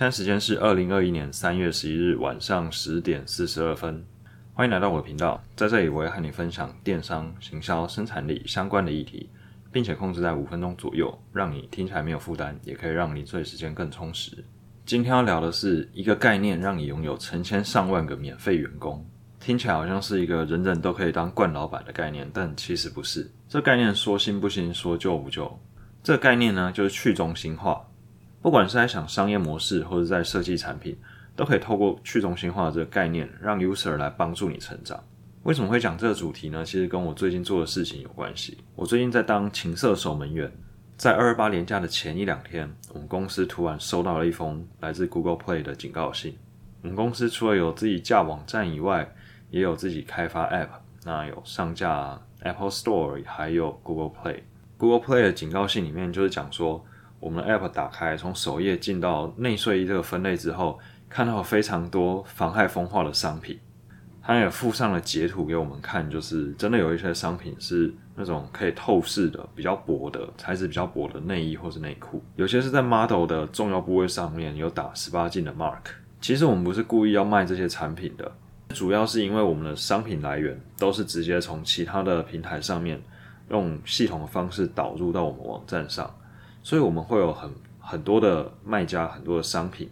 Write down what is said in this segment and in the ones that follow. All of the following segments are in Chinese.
现在时间是二零二一年三月十一日晚上十点四十二分。欢迎来到我的频道，在这里我会和你分享电商、行销、生产力相关的议题，并且控制在五分钟左右，让你听起来没有负担，也可以让零碎时间更充实。今天要聊的是一个概念，让你拥有成千上万个免费员工。听起来好像是一个人人都可以当惯老板的概念，但其实不是。这概念说新不新，说旧不旧。这概念呢，就是去中心化。不管是在想商业模式，或者在设计产品，都可以透过去中心化这个概念，让 user 来帮助你成长。为什么会讲这个主题呢？其实跟我最近做的事情有关系。我最近在当情色守门员，在二二八年假的前一两天，我们公司突然收到了一封来自 Google Play 的警告信。我们公司除了有自己架网站以外，也有自己开发 App，那有上架 Apple Store，还有 Google Play。Google Play 的警告信里面就是讲说，我们的 App 打开，从首页进到内睡衣这个分类之后，看到非常多妨害风化的商品。它也附上了截图给我们看，就是真的有一些商品是那种可以透视的、比较薄的材质、比较薄的内衣或是内裤，有些是在 model 的重要部位上面有打十八禁的 mark。其实我们不是故意要卖这些产品的。主要是因为我们的商品来源都是直接从其他的平台上面用系统的方式导入到我们网站上，所以我们会有很很多的卖家，很多的商品。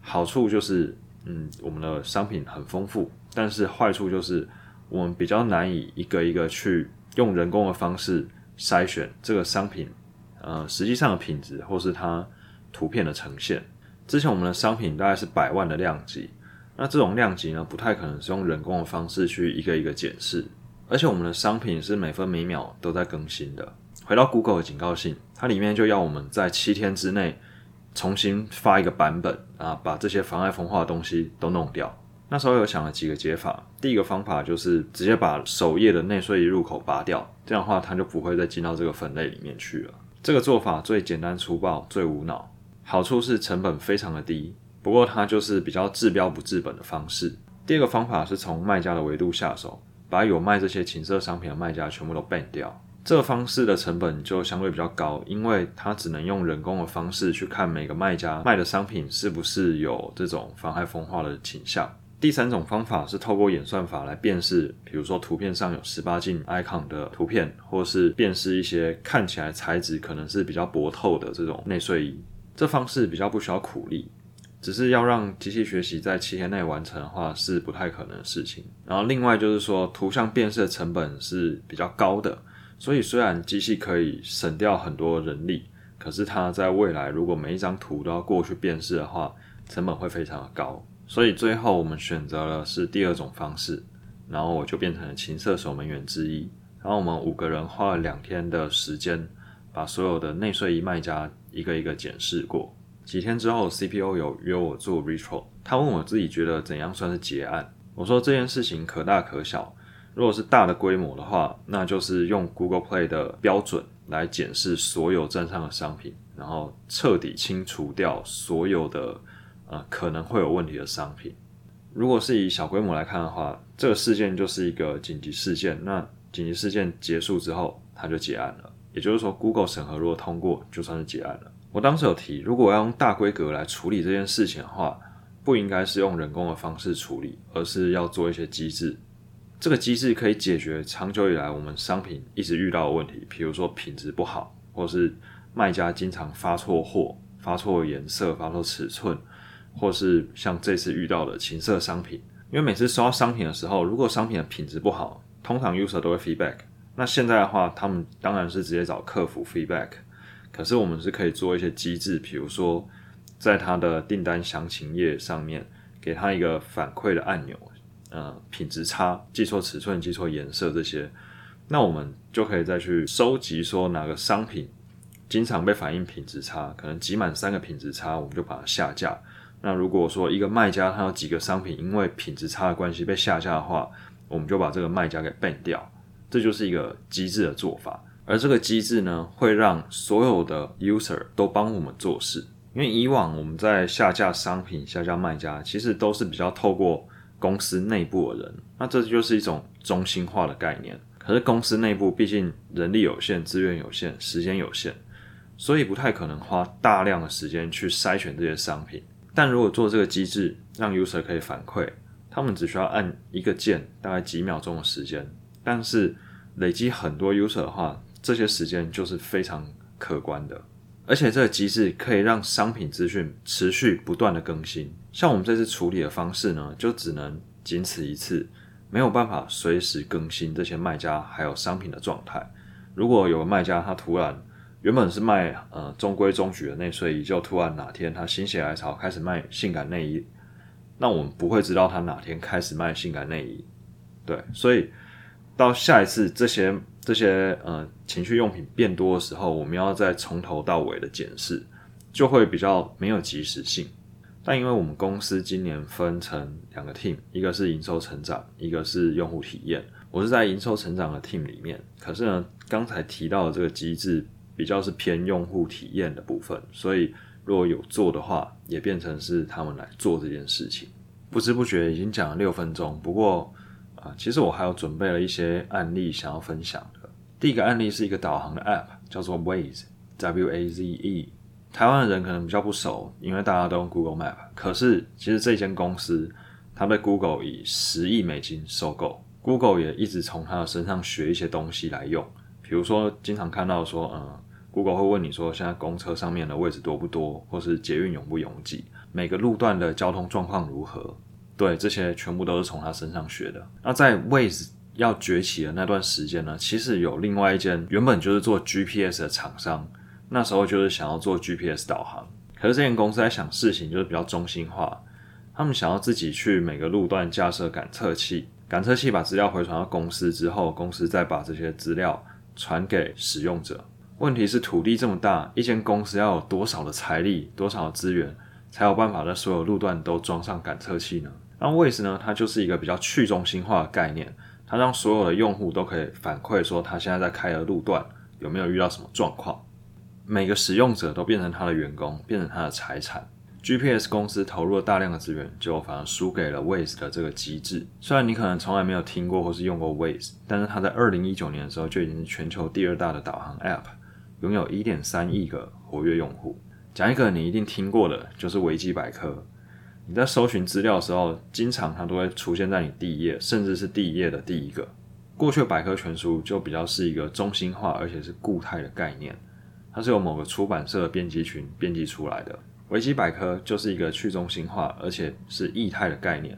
好处就是，嗯，我们的商品很丰富，但是坏处就是我们比较难以一个一个去用人工的方式筛选这个商品，呃，实际上的品质或是它图片的呈现。之前我们的商品大概是百万的量级。那这种量级呢，不太可能是用人工的方式去一个一个检视，而且我们的商品是每分每秒都在更新的。回到 Google 的警告信，它里面就要我们在七天之内重新发一个版本啊，把这些妨碍风化的东西都弄掉。那时候有想了几个解法，第一个方法就是直接把首页的内睡衣入口拔掉，这样的话它就不会再进到这个分类里面去了。这个做法最简单粗暴，最无脑，好处是成本非常的低。不过它就是比较治标不治本的方式。第二个方法是从卖家的维度下手，把有卖这些情色商品的卖家全部都 ban 掉。这个方式的成本就相对比较高，因为它只能用人工的方式去看每个卖家卖的商品是不是有这种妨害风化的倾向。第三种方法是透过演算法来辨识，比如说图片上有十八禁 icon 的图片，或是辨识一些看起来材质可能是比较薄透的这种内睡衣。这方式比较不需要苦力。只是要让机器学习在七天内完成的话，是不太可能的事情。然后另外就是说，图像辨识的成本是比较高的，所以虽然机器可以省掉很多人力，可是它在未来如果每一张图都要过去辨识的话，成本会非常的高。所以最后我们选择了是第二种方式，然后我就变成了情色守门员之一。然后我们五个人花了两天的时间，把所有的内睡衣卖家一个一个检视过。几天之后，CPO 有约我做 retro，他问我自己觉得怎样算是结案。我说这件事情可大可小，如果是大的规模的话，那就是用 Google Play 的标准来检视所有站上的商品，然后彻底清除掉所有的呃可能会有问题的商品。如果是以小规模来看的话，这个事件就是一个紧急事件。那紧急事件结束之后，它就结案了。也就是说，Google 审核如果通过，就算是结案了。我当时有提，如果要用大规格来处理这件事情的话，不应该是用人工的方式处理，而是要做一些机制。这个机制可以解决长久以来我们商品一直遇到的问题，比如说品质不好，或是卖家经常发错货、发错颜色、发错尺寸，或是像这次遇到的情色商品。因为每次收到商品的时候，如果商品的品质不好，通常 user 都会 feedback。那现在的话，他们当然是直接找客服 feedback。可是我们是可以做一些机制，比如说在他的订单详情页上面给他一个反馈的按钮，呃，品质差、记错尺寸、记错颜色这些，那我们就可以再去收集说哪个商品经常被反映品质差，可能集满三个品质差，我们就把它下架。那如果说一个卖家他有几个商品因为品质差的关系被下架的话，我们就把这个卖家给 ban 掉，这就是一个机制的做法。而这个机制呢，会让所有的 user 都帮我们做事。因为以往我们在下架商品、下架卖家，其实都是比较透过公司内部的人。那这就是一种中心化的概念。可是公司内部毕竟人力有限、资源有限、时间有限，所以不太可能花大量的时间去筛选这些商品。但如果做这个机制，让 user 可以反馈，他们只需要按一个键，大概几秒钟的时间。但是累积很多 user 的话，这些时间就是非常可观的。而且这个机制可以让商品资讯持续不断的更新。像我们这次处理的方式呢，就只能仅此一次，没有办法随时更新这些卖家还有商品的状态。如果有个卖家他突然原本是卖呃中规中矩的内睡衣，就突然哪天他心血来潮开始卖性感内衣，那我们不会知道他哪天开始卖性感内衣。对，所以到下一次这些。这些呃情趣用品变多的时候，我们要再从头到尾的检视，就会比较没有及时性。但因为我们公司今年分成两个 team，一个是营收成长，一个是用户体验。我是在营收成长的 team 里面，可是呢，刚才提到的这个机制比较是偏用户体验的部分，所以如果有做的话，也变成是他们来做这件事情。不知不觉已经讲了六分钟，不过啊，其实我还有准备了一些案例想要分享。第一个案例是一个导航的 App，叫做 Waze，W A Z E。台湾的人可能比较不熟，因为大家都用 Google Map。可是其实这间公司，它被 Google 以十亿美金收购，Google 也一直从它的身上学一些东西来用。比如说，经常看到说，嗯，Google 会问你说，现在公车上面的位置多不多，或是捷运拥不拥挤，每个路段的交通状况如何？对，这些全部都是从它身上学的。那在 Waze。要崛起的那段时间呢，其实有另外一间原本就是做 GPS 的厂商，那时候就是想要做 GPS 导航，可是这间公司在想事情就是比较中心化，他们想要自己去每个路段架设感测器，感测器把资料回传到公司之后，公司再把这些资料传给使用者。问题是土地这么大，一间公司要有多少的财力、多少的资源，才有办法在所有路段都装上感测器呢？那 Waze 呢，它就是一个比较去中心化的概念。它让所有的用户都可以反馈说，他现在在开的路段有没有遇到什么状况。每个使用者都变成他的员工，变成他的财产。GPS 公司投入了大量的资源，结果反而输给了 Waze 的这个机制。虽然你可能从来没有听过或是用过 Waze，但是它在二零一九年的时候就已经是全球第二大的导航 App，拥有一点三亿个活跃用户。讲一个你一定听过的，就是维基百科。你在搜寻资料的时候，经常它都会出现在你第一页，甚至是第一页的第一个。过去的百科全书就比较是一个中心化而且是固态的概念，它是由某个出版社的编辑群编辑出来的。维基百科就是一个去中心化而且是异态的概念。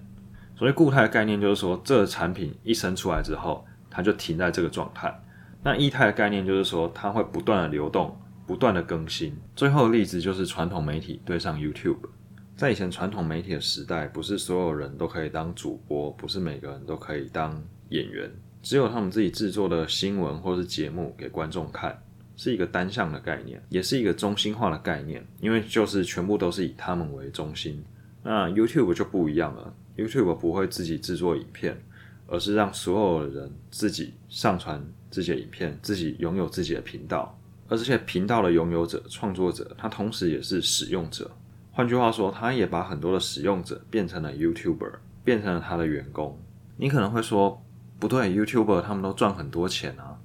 所谓固态的概念，就是说这个产品一生出来之后，它就停在这个状态。那异态的概念就是说它会不断的流动，不断的更新。最后的例子就是传统媒体对上 YouTube。在以前传统媒体的时代，不是所有人都可以当主播，不是每个人都可以当演员，只有他们自己制作的新闻或是节目给观众看，是一个单向的概念，也是一个中心化的概念，因为就是全部都是以他们为中心。那 YouTube 就不一样了，YouTube 不会自己制作影片，而是让所有的人自己上传这些影片，自己拥有自己的频道，而这些频道的拥有者、创作者，他同时也是使用者。换句话说，他也把很多的使用者变成了 YouTuber，变成了他的员工。你可能会说，不对，YouTuber 他们都赚很多钱啊。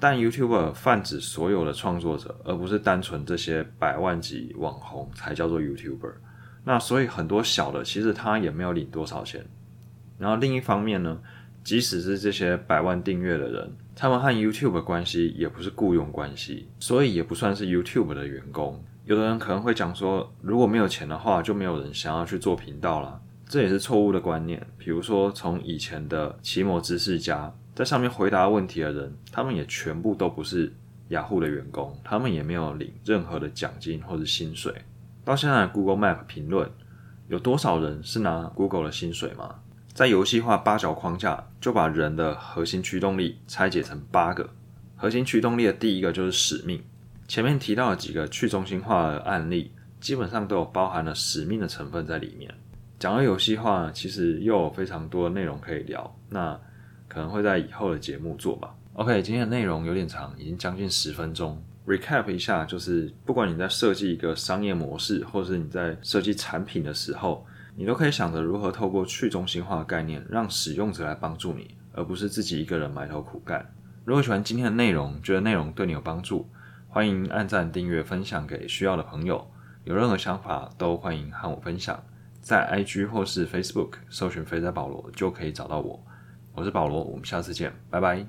但 YouTuber 泛指所有的创作者，而不是单纯这些百万级网红才叫做 YouTuber。那所以很多小的其实他也没有领多少钱。然后另一方面呢，即使是这些百万订阅的人，他们和 YouTube 的关系也不是雇佣关系，所以也不算是 YouTube 的员工。有的人可能会讲说，如果没有钱的话，就没有人想要去做频道了。这也是错误的观念。比如说，从以前的奇摩知识家在上面回答问题的人，他们也全部都不是雅虎的员工，他们也没有领任何的奖金或者薪水。到现在，Google Map 评论有多少人是拿 Google 的薪水吗？在游戏化八角框架，就把人的核心驱动力拆解成八个核心驱动力的第一个就是使命。前面提到的几个去中心化的案例，基本上都有包含了使命的成分在里面。讲到游戏化，其实又有非常多的内容可以聊，那可能会在以后的节目做吧。OK，今天的内容有点长，已经将近十分钟。Recap 一下，就是不管你在设计一个商业模式，或是你在设计产品的时候，你都可以想着如何透过去中心化的概念，让使用者来帮助你，而不是自己一个人埋头苦干。如果喜欢今天的内容，觉得内容对你有帮助，欢迎按赞、订阅、分享给需要的朋友。有任何想法都欢迎和我分享，在 IG 或是 Facebook 搜寻“肥仔保罗”就可以找到我。我是保罗，我们下次见，拜拜。